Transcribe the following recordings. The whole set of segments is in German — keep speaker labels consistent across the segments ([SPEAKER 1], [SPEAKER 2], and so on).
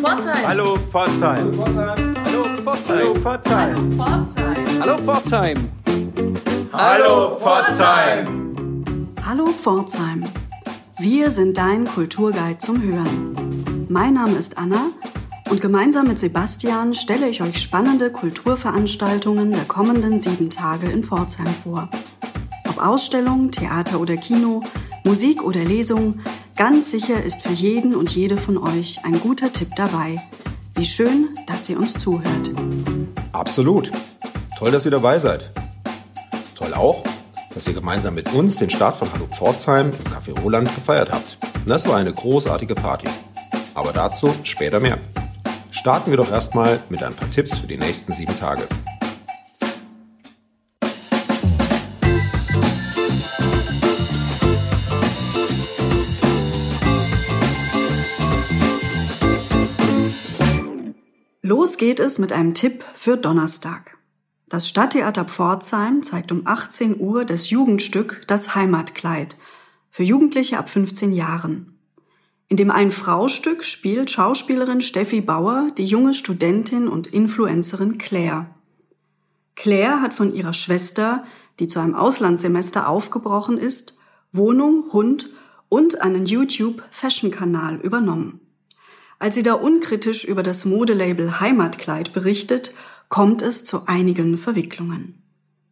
[SPEAKER 1] Pforzheim.
[SPEAKER 2] Hallo Pforzheim.
[SPEAKER 3] Hallo Pforzheim.
[SPEAKER 2] Hallo Pforzheim.
[SPEAKER 1] Pforzheim.
[SPEAKER 3] Hallo Pforzheim.
[SPEAKER 2] Hallo Pforzheim.
[SPEAKER 4] Hallo Pforzheim. Wir sind dein Kulturguide zum Hören. Mein Name ist Anna und gemeinsam mit Sebastian stelle ich euch spannende Kulturveranstaltungen der kommenden sieben Tage in Pforzheim vor. Ob Ausstellung, Theater oder Kino, Musik oder Lesung, ganz sicher ist für jeden und jede von euch ein guter Tipp dabei. Wie schön, dass ihr uns zuhört.
[SPEAKER 5] Absolut. Toll, dass ihr dabei seid. Toll auch, dass ihr gemeinsam mit uns den Start von Hallo Pforzheim im Café Roland gefeiert habt. Das war eine großartige Party. Aber dazu später mehr. Starten wir doch erstmal mit ein paar Tipps für die nächsten sieben Tage.
[SPEAKER 4] Los geht es mit einem Tipp für Donnerstag. Das Stadttheater Pforzheim zeigt um 18 Uhr das Jugendstück Das Heimatkleid für Jugendliche ab 15 Jahren. In dem Ein-Frau-Stück spielt Schauspielerin Steffi Bauer die junge Studentin und Influencerin Claire. Claire hat von ihrer Schwester, die zu einem Auslandssemester aufgebrochen ist, Wohnung, Hund und einen YouTube-Fashion-Kanal übernommen. Als sie da unkritisch über das Modelabel Heimatkleid berichtet, kommt es zu einigen Verwicklungen.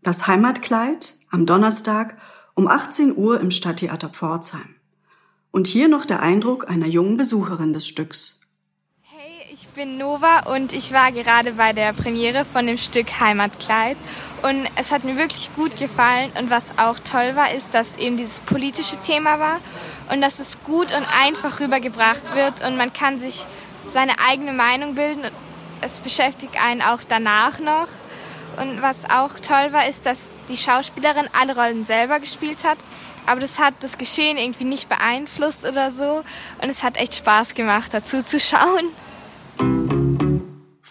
[SPEAKER 4] Das Heimatkleid am Donnerstag um 18 Uhr im Stadttheater Pforzheim. Und hier noch der Eindruck einer jungen Besucherin des Stücks.
[SPEAKER 6] Ich bin Nova und ich war gerade bei der Premiere von dem Stück Heimatkleid und es hat mir wirklich gut gefallen und was auch toll war, ist, dass eben dieses politische Thema war und dass es gut und einfach rübergebracht wird und man kann sich seine eigene Meinung bilden. Es beschäftigt einen auch danach noch. Und was auch toll war, ist, dass die Schauspielerin alle Rollen selber gespielt hat. Aber das hat das Geschehen irgendwie nicht beeinflusst oder so. Und es hat echt Spaß gemacht, dazu zu schauen.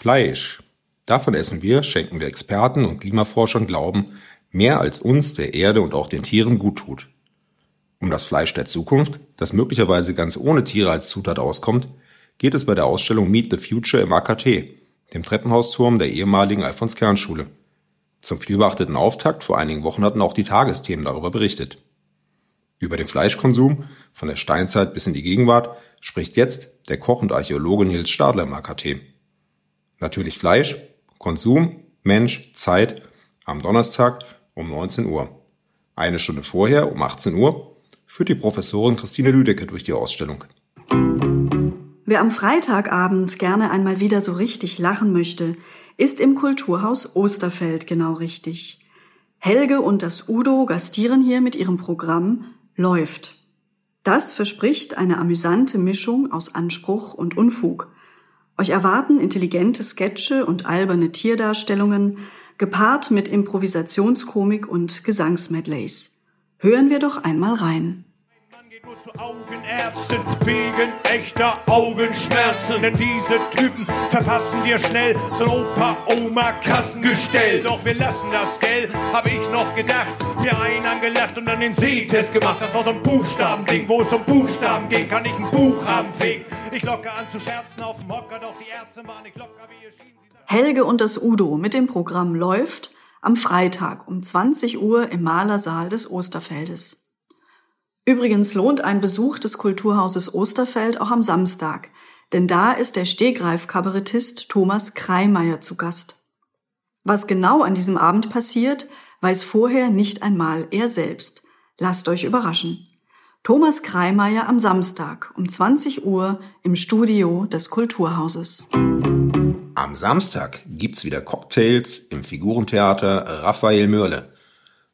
[SPEAKER 5] Fleisch. Davon essen wir, schenken wir Experten und Klimaforschern Glauben, mehr als uns, der Erde und auch den Tieren gut tut. Um das Fleisch der Zukunft, das möglicherweise ganz ohne Tiere als Zutat auskommt, geht es bei der Ausstellung Meet the Future im AKT, dem Treppenhausturm der ehemaligen Alfons-Kern-Schule. Zum vielbeachteten Auftakt vor einigen Wochen hatten auch die Tagesthemen darüber berichtet. Über den Fleischkonsum von der Steinzeit bis in die Gegenwart spricht jetzt der Koch und Archäologe Nils Stadler im AKT. Natürlich Fleisch, Konsum, Mensch, Zeit am Donnerstag um 19 Uhr. Eine Stunde vorher, um 18 Uhr, führt die Professorin Christine Lüdecke durch die Ausstellung.
[SPEAKER 4] Wer am Freitagabend gerne einmal wieder so richtig lachen möchte, ist im Kulturhaus Osterfeld genau richtig. Helge und das Udo gastieren hier mit ihrem Programm Läuft. Das verspricht eine amüsante Mischung aus Anspruch und Unfug. Euch erwarten intelligente Sketche und alberne Tierdarstellungen, gepaart mit Improvisationskomik und Gesangsmedleys. Hören wir doch einmal rein.
[SPEAKER 7] Geht nur zu Augenärzten wegen echter Augenschmerzen. Denn diese Typen verpassen dir schnell so ein Opa-Oma-Kassengestell. Doch wir lassen das, gell? Hab ich noch gedacht. Mir einen angelacht und dann den Sehtest gemacht. Das war so ein Buchstabending. Wo es um Buchstaben ging, kann ich ein Buch haben fing. Ich locke an zu scherzen auf dem Hocker, doch die Ärzte waren nicht locker, wie ihr schien.
[SPEAKER 4] Helge und das Udo mit dem Programm Läuft am Freitag um 20 Uhr im Malersaal des Osterfeldes. Übrigens lohnt ein Besuch des Kulturhauses Osterfeld auch am Samstag, denn da ist der Stehgreif-Kabarettist Thomas Kreimeier zu Gast. Was genau an diesem Abend passiert, weiß vorher nicht einmal er selbst. Lasst euch überraschen. Thomas Kreimeier am Samstag um 20 Uhr im Studio des Kulturhauses.
[SPEAKER 5] Am Samstag gibt's wieder Cocktails im Figurentheater Raphael Mörle.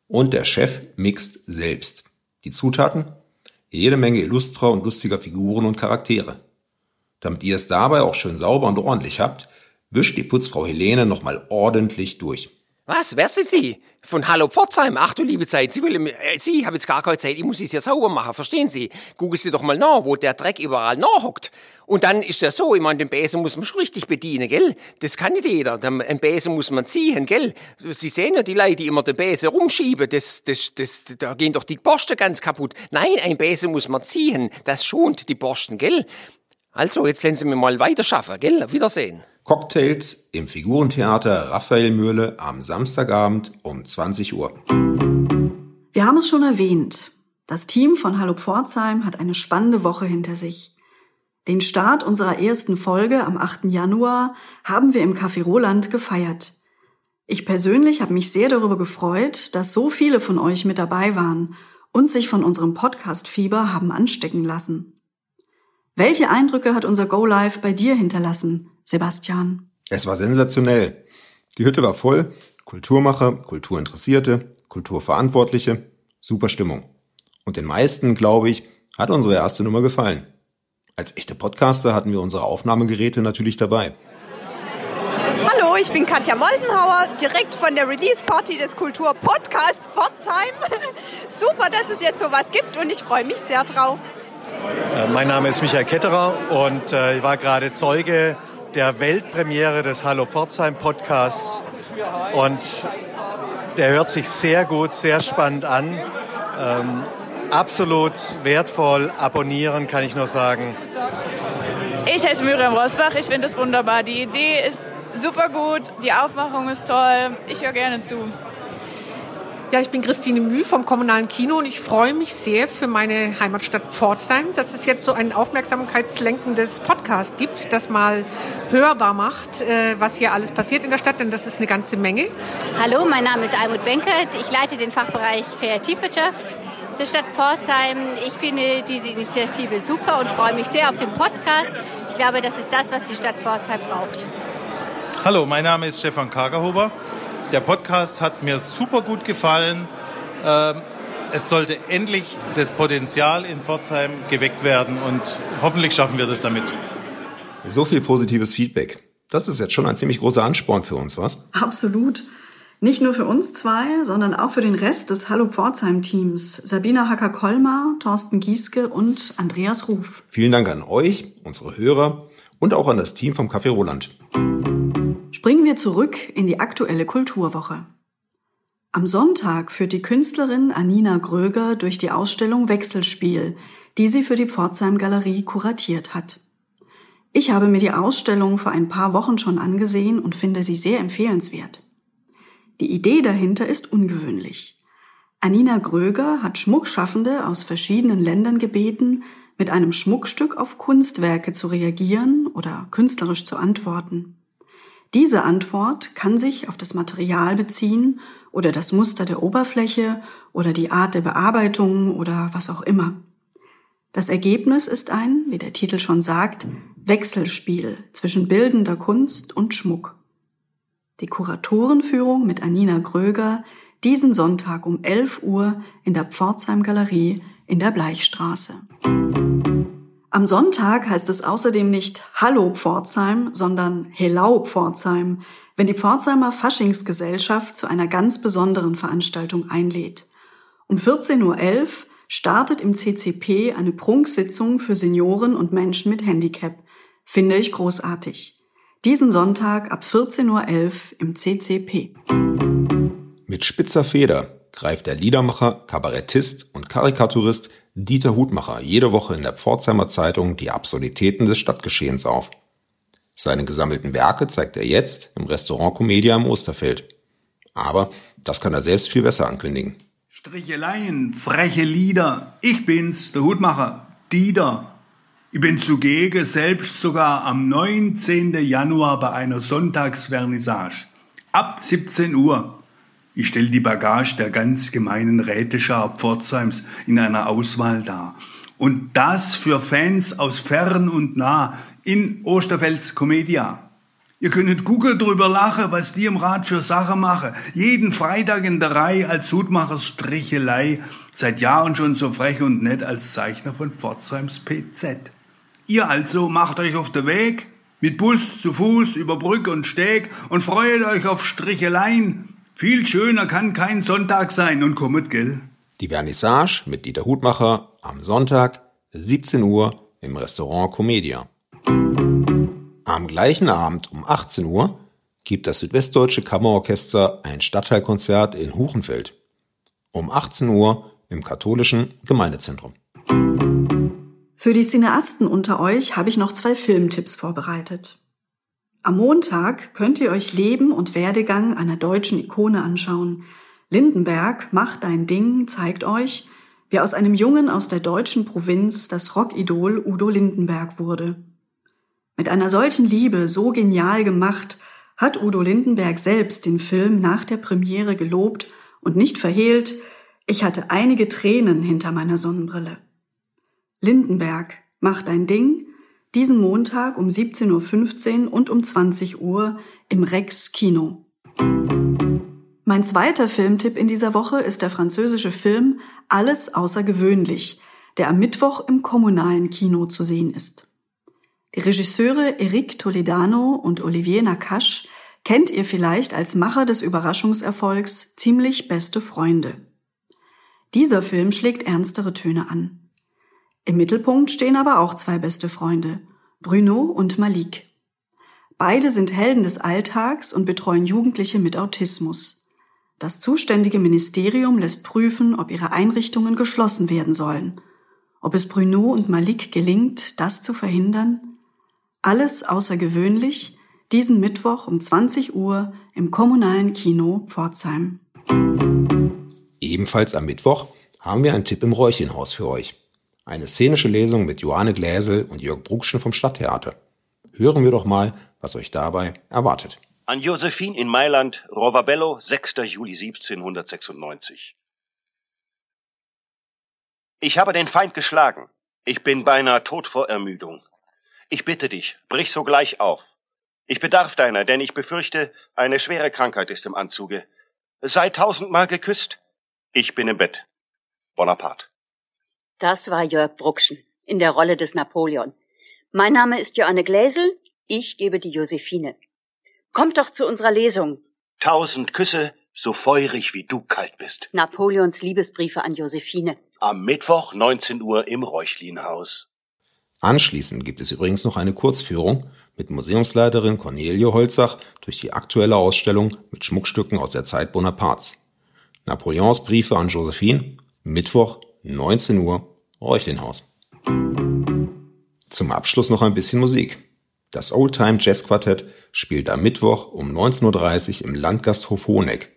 [SPEAKER 5] Und der Chef mixt selbst. Die Zutaten? Jede Menge illustrer und lustiger Figuren und Charaktere. Damit ihr es dabei auch schön sauber und ordentlich habt, wischt die Putzfrau Helene nochmal ordentlich durch.
[SPEAKER 3] Was, wer sind Sie? Von Hallo Pforzheim. Ach du liebe Zeit, Sie, will, äh, Sie haben jetzt gar keine Zeit, ich muss es ja sauber machen, verstehen Sie? Gucken Sie doch mal nach, wo der Dreck überall nachhockt. Und dann ist das so, ich meine, den Besen muss man schon richtig bedienen, gell? Das kann nicht jeder. Den Besen muss man ziehen, gell? Sie sehen ja die Leute, die immer den Besen rumschieben, das, das, das, da gehen doch die Borsten ganz kaputt. Nein, ein Besen muss man ziehen, das schont die Borsten, gell? Also, jetzt lassen Sie mir mal weiter schaffen, gell? Auf Wiedersehen.
[SPEAKER 5] Cocktails im Figurentheater Raphael Mühle am Samstagabend um 20 Uhr.
[SPEAKER 4] Wir haben es schon erwähnt. Das Team von Hallo Pforzheim hat eine spannende Woche hinter sich. Den Start unserer ersten Folge am 8. Januar haben wir im Café Roland gefeiert. Ich persönlich habe mich sehr darüber gefreut, dass so viele von euch mit dabei waren und sich von unserem Podcast-Fieber haben anstecken lassen. Welche Eindrücke hat unser Go Live bei dir hinterlassen, Sebastian?
[SPEAKER 5] Es war sensationell. Die Hütte war voll. Kulturmacher, Kulturinteressierte, Kulturverantwortliche. Super Stimmung. Und den meisten, glaube ich, hat unsere erste Nummer gefallen. Als echte Podcaster hatten wir unsere Aufnahmegeräte natürlich dabei.
[SPEAKER 1] Hallo, ich bin Katja Moldenhauer, direkt von der Release-Party des Kultur-Podcasts Pforzheim. Super, dass es jetzt sowas gibt und ich freue mich sehr drauf.
[SPEAKER 8] Äh, mein Name ist Michael Ketterer und äh, ich war gerade Zeuge der Weltpremiere des Hallo Pforzheim Podcasts und der hört sich sehr gut, sehr spannend an. Ähm, absolut wertvoll. Abonnieren kann ich nur sagen.
[SPEAKER 9] Ich heiße Miriam Rosbach. Ich finde es wunderbar. Die Idee ist super gut. Die Aufmachung ist toll. Ich höre gerne zu.
[SPEAKER 10] Ja, ich bin Christine Müh vom Kommunalen Kino und ich freue mich sehr für meine Heimatstadt Pforzheim, dass es jetzt so ein aufmerksamkeitslenkendes Podcast gibt, das mal hörbar macht, äh, was hier alles passiert in der Stadt, denn das ist eine ganze Menge.
[SPEAKER 11] Hallo, mein Name ist Almut Benkert. Ich leite den Fachbereich Kreativwirtschaft der Stadt Pforzheim. Ich finde diese Initiative super und freue mich sehr auf den Podcast. Ich glaube, das ist das, was die Stadt Pforzheim braucht.
[SPEAKER 12] Hallo, mein Name ist Stefan Kagerhuber. Der Podcast hat mir super gut gefallen. Ähm, es sollte endlich das Potenzial in Pforzheim geweckt werden und hoffentlich schaffen wir das damit.
[SPEAKER 5] So viel positives Feedback. Das ist jetzt schon ein ziemlich großer Ansporn für uns, was?
[SPEAKER 4] Absolut. Nicht nur für uns zwei, sondern auch für den Rest des Hallo Pforzheim-Teams. Sabina Hacker-Kolmar, Thorsten Gieske und Andreas Ruf.
[SPEAKER 5] Vielen Dank an euch, unsere Hörer und auch an das Team vom Café Roland.
[SPEAKER 4] Springen wir zurück in die aktuelle Kulturwoche. Am Sonntag führt die Künstlerin Anina Gröger durch die Ausstellung Wechselspiel, die sie für die Pforzheim Galerie kuratiert hat. Ich habe mir die Ausstellung vor ein paar Wochen schon angesehen und finde sie sehr empfehlenswert. Die Idee dahinter ist ungewöhnlich. Anina Gröger hat Schmuckschaffende aus verschiedenen Ländern gebeten, mit einem Schmuckstück auf Kunstwerke zu reagieren oder künstlerisch zu antworten. Diese Antwort kann sich auf das Material beziehen oder das Muster der Oberfläche oder die Art der Bearbeitung oder was auch immer. Das Ergebnis ist ein, wie der Titel schon sagt, Wechselspiel zwischen bildender Kunst und Schmuck. Die Kuratorenführung mit Anina Gröger diesen Sonntag um 11 Uhr in der Pforzheim Galerie in der Bleichstraße. Am Sonntag heißt es außerdem nicht Hallo Pforzheim, sondern Hello Pforzheim, wenn die Pforzheimer Faschingsgesellschaft zu einer ganz besonderen Veranstaltung einlädt. Um 14.11 Uhr startet im CCP eine Prunksitzung für Senioren und Menschen mit Handicap. Finde ich großartig. Diesen Sonntag ab 14.11 Uhr im CCP.
[SPEAKER 5] Mit spitzer Feder greift der Liedermacher, Kabarettist und Karikaturist Dieter Hutmacher jede Woche in der Pforzheimer Zeitung die Absurditäten des Stadtgeschehens auf. Seine gesammelten Werke zeigt er jetzt im Restaurant Comedia im Osterfeld. Aber das kann er selbst viel besser ankündigen.
[SPEAKER 13] Stricheleien, freche Lieder. Ich bin's, der Hutmacher, Dieter. Ich bin zugegen, selbst sogar am 19. Januar bei einer Sonntagsvernissage. Ab 17 Uhr. Ich stelle die Bagage der ganz gemeinen Räteschar Pforzheims in einer Auswahl dar. Und das für Fans aus fern und nah in Osterfelds Comedia. Ihr könnt Google drüber lachen, was die im Rat für Sache mache. Jeden Freitag in der Reihe als Hutmachers Strichelei. Seit Jahren schon so frech und nett als Zeichner von Pforzheims PZ. Ihr also macht euch auf den Weg, mit Bus, zu Fuß, über Brück und Steg und freut euch auf Stricheleien, viel schöner kann kein Sonntag sein und kommet, gell?
[SPEAKER 5] Die Vernissage mit Dieter Hutmacher am Sonntag, 17 Uhr im Restaurant Comedia. Am gleichen Abend um 18 Uhr gibt das Südwestdeutsche Kammerorchester ein Stadtteilkonzert in Huchenfeld. Um 18 Uhr im katholischen Gemeindezentrum.
[SPEAKER 4] Für die Cineasten unter euch habe ich noch zwei Filmtipps vorbereitet. Am Montag könnt ihr euch Leben und Werdegang einer deutschen Ikone anschauen. Lindenberg, Mach dein Ding, zeigt euch, wie aus einem Jungen aus der deutschen Provinz das Rockidol Udo Lindenberg wurde. Mit einer solchen Liebe, so genial gemacht, hat Udo Lindenberg selbst den Film nach der Premiere gelobt und nicht verhehlt, ich hatte einige Tränen hinter meiner Sonnenbrille. Lindenberg, mach dein Ding, diesen Montag um 17.15 Uhr und um 20 Uhr im Rex Kino. Mein zweiter Filmtipp in dieser Woche ist der französische Film Alles außergewöhnlich, der am Mittwoch im kommunalen Kino zu sehen ist. Die Regisseure Eric Toledano und Olivier Nakache kennt ihr vielleicht als Macher des Überraschungserfolgs Ziemlich beste Freunde. Dieser Film schlägt ernstere Töne an. Im Mittelpunkt stehen aber auch zwei beste Freunde, Bruno und Malik. Beide sind Helden des Alltags und betreuen Jugendliche mit Autismus. Das zuständige Ministerium lässt prüfen, ob ihre Einrichtungen geschlossen werden sollen. Ob es Bruno und Malik gelingt, das zu verhindern? Alles außergewöhnlich, diesen Mittwoch um 20 Uhr im kommunalen Kino Pforzheim.
[SPEAKER 5] Ebenfalls am Mittwoch haben wir einen Tipp im Räuchenhaus für euch. Eine szenische Lesung mit Johanne Gläsel und Jörg Bruckschen vom Stadttheater. Hören wir doch mal, was euch dabei erwartet.
[SPEAKER 14] An Josephine in Mailand, Rovabello, 6. Juli 1796. Ich habe den Feind geschlagen. Ich bin beinahe tot vor Ermüdung. Ich bitte dich, brich sogleich auf. Ich bedarf deiner, denn ich befürchte, eine schwere Krankheit ist im Anzuge. Sei tausendmal geküsst. Ich bin im Bett. Bonaparte.
[SPEAKER 15] Das war Jörg Bruckschen in der Rolle des Napoleon. Mein Name ist Joanne Gläsel. Ich gebe die Josephine. Kommt doch zu unserer Lesung.
[SPEAKER 14] Tausend Küsse, so feurig wie du kalt bist.
[SPEAKER 15] Napoleons Liebesbriefe an Josephine.
[SPEAKER 14] Am Mittwoch 19 Uhr im Räuchlinhaus.
[SPEAKER 5] Anschließend gibt es übrigens noch eine Kurzführung mit Museumsleiterin Cornelie Holzach durch die aktuelle Ausstellung mit Schmuckstücken aus der Zeit Bonapartes. Napoleons Briefe an Josephine, Mittwoch 19 Uhr, Räuchlinhaus. Zum Abschluss noch ein bisschen Musik. Das Oldtime Jazz Quartett spielt am Mittwoch um 19.30 Uhr im Landgasthof Hoheneck.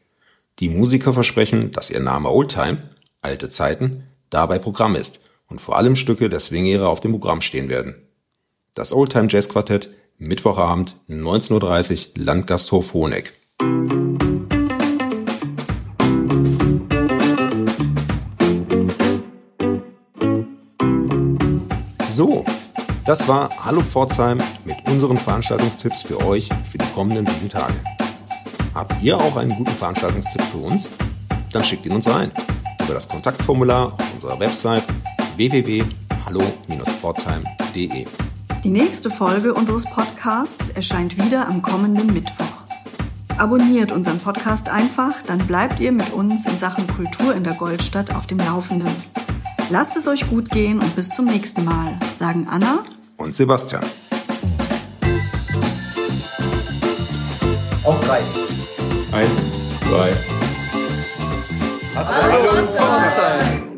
[SPEAKER 5] Die Musiker versprechen, dass ihr Name Oldtime, alte Zeiten, dabei Programm ist und vor allem Stücke der Swing-Ära auf dem Programm stehen werden. Das Oldtime Jazz Quartett, Mittwochabend, 19.30 Uhr, Landgasthof Hoheneck. So, das war Hallo Pforzheim mit unseren Veranstaltungstipps für euch für die kommenden sieben Tage. Habt ihr auch einen guten Veranstaltungstipp für uns? Dann schickt ihn uns rein über das Kontaktformular auf unserer Website www.hallo-pforzheim.de.
[SPEAKER 4] Die nächste Folge unseres Podcasts erscheint wieder am kommenden Mittwoch. Abonniert unseren Podcast einfach, dann bleibt ihr mit uns in Sachen Kultur in der Goldstadt auf dem Laufenden. Lasst es euch gut gehen und bis zum nächsten Mal, sagen Anna
[SPEAKER 5] und Sebastian.
[SPEAKER 2] Auf drei.
[SPEAKER 5] Eins, zwei.
[SPEAKER 2] Hallo, Hallo.